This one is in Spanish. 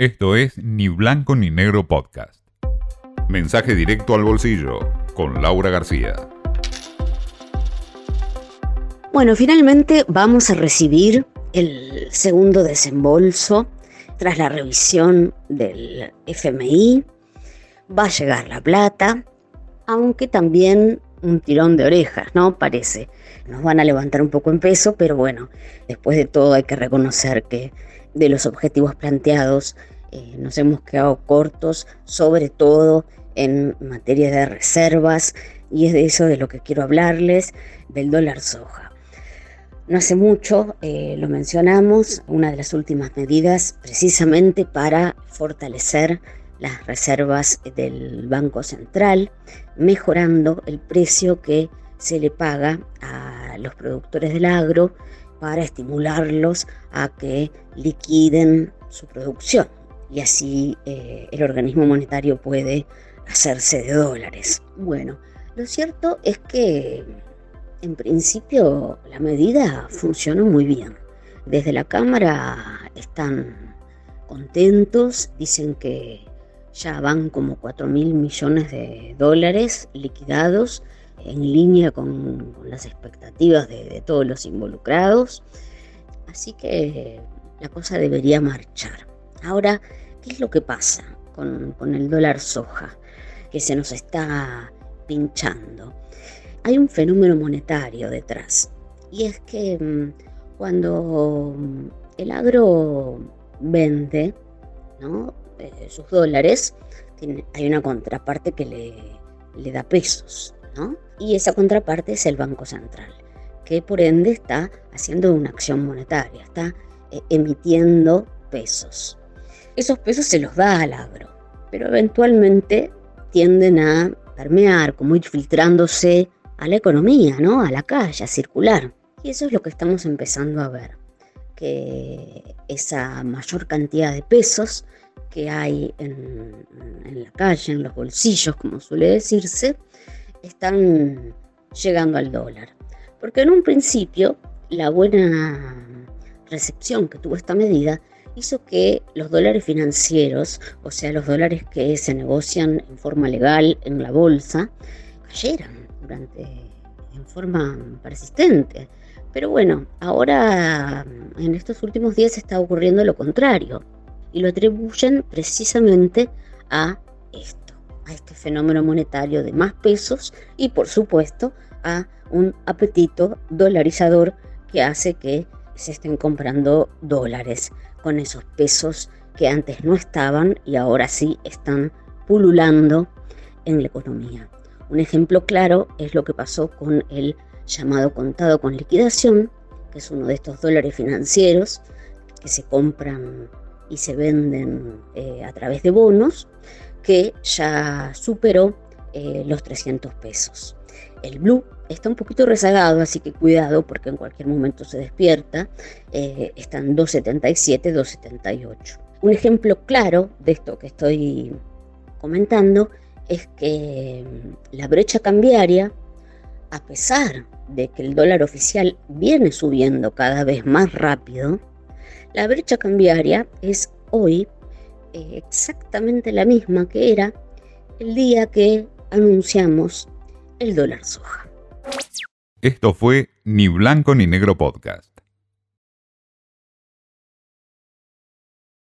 Esto es Ni Blanco ni Negro Podcast. Mensaje directo al bolsillo con Laura García. Bueno, finalmente vamos a recibir el segundo desembolso tras la revisión del FMI. Va a llegar la plata, aunque también un tirón de orejas, ¿no? Parece. Nos van a levantar un poco en peso, pero bueno, después de todo hay que reconocer que de los objetivos planteados eh, nos hemos quedado cortos, sobre todo en materia de reservas, y es de eso de lo que quiero hablarles, del dólar soja. No hace mucho eh, lo mencionamos, una de las últimas medidas precisamente para fortalecer las reservas del Banco Central, mejorando el precio que se le paga a los productores del agro para estimularlos a que liquiden su producción y así eh, el organismo monetario puede hacerse de dólares. Bueno, lo cierto es que en principio la medida funcionó muy bien. Desde la Cámara están contentos, dicen que ya van como 4 mil millones de dólares liquidados en línea con, las expectativas de, todos los involucrados. Así que la cosa debería marchar. Ahora, ¿qué es lo que pasa con, el dólar soja que se nos está pinchando? Hay un fenómeno monetario detrás y es que mm, cuando mm, el agro vende eh, sus dólares, hay una contraparte que le da pesos, Y esa contraparte es el Banco Central, que por ende está haciendo una acción monetaria, está eh, emitiendo pesos esos pesos se los da al agro, pero eventualmente tienden a permear, como ir filtrándose a la economía, ¿no? A la calle, a circular. Y eso es lo que estamos empezando a ver, que esa mayor cantidad de pesos que hay en la calle, en los bolsillos, como suele decirse, están llegando al dólar. Porque en un principio la buena recepción que tuvo esta medida hizo que los dólares financieros, o sea, los dólares que se negocian en forma legal en la bolsa, cayeran durante en forma persistente. Pero bueno, ahora en estos últimos días está ocurriendo lo contrario y lo atribuyen precisamente a esto, a este fenómeno monetario de más pesos y por supuesto a un apetito dolarizador que hace que se estén comprando dólares con esos pesos que antes no estaban y ahora sí están pululando en la economía. Un ejemplo claro es lo que pasó con el llamado contado con liquidación, que es uno de estos dólares financieros que se compran y se venden eh, a través de bonos, que ya superó eh, los 300 pesos. El blue está un poquito rezagado, así que cuidado porque en cualquier momento se despierta. Eh, están 277, 278. Un ejemplo claro de esto que estoy comentando es que mm, la brecha cambiaria, a pesar de que el dólar oficial viene subiendo cada vez más rápido, la brecha cambiaria es hoy eh, exactamente la misma que era el día que anunciamos el dólar soja. Esto fue Ni Blanco ni Negro Podcast.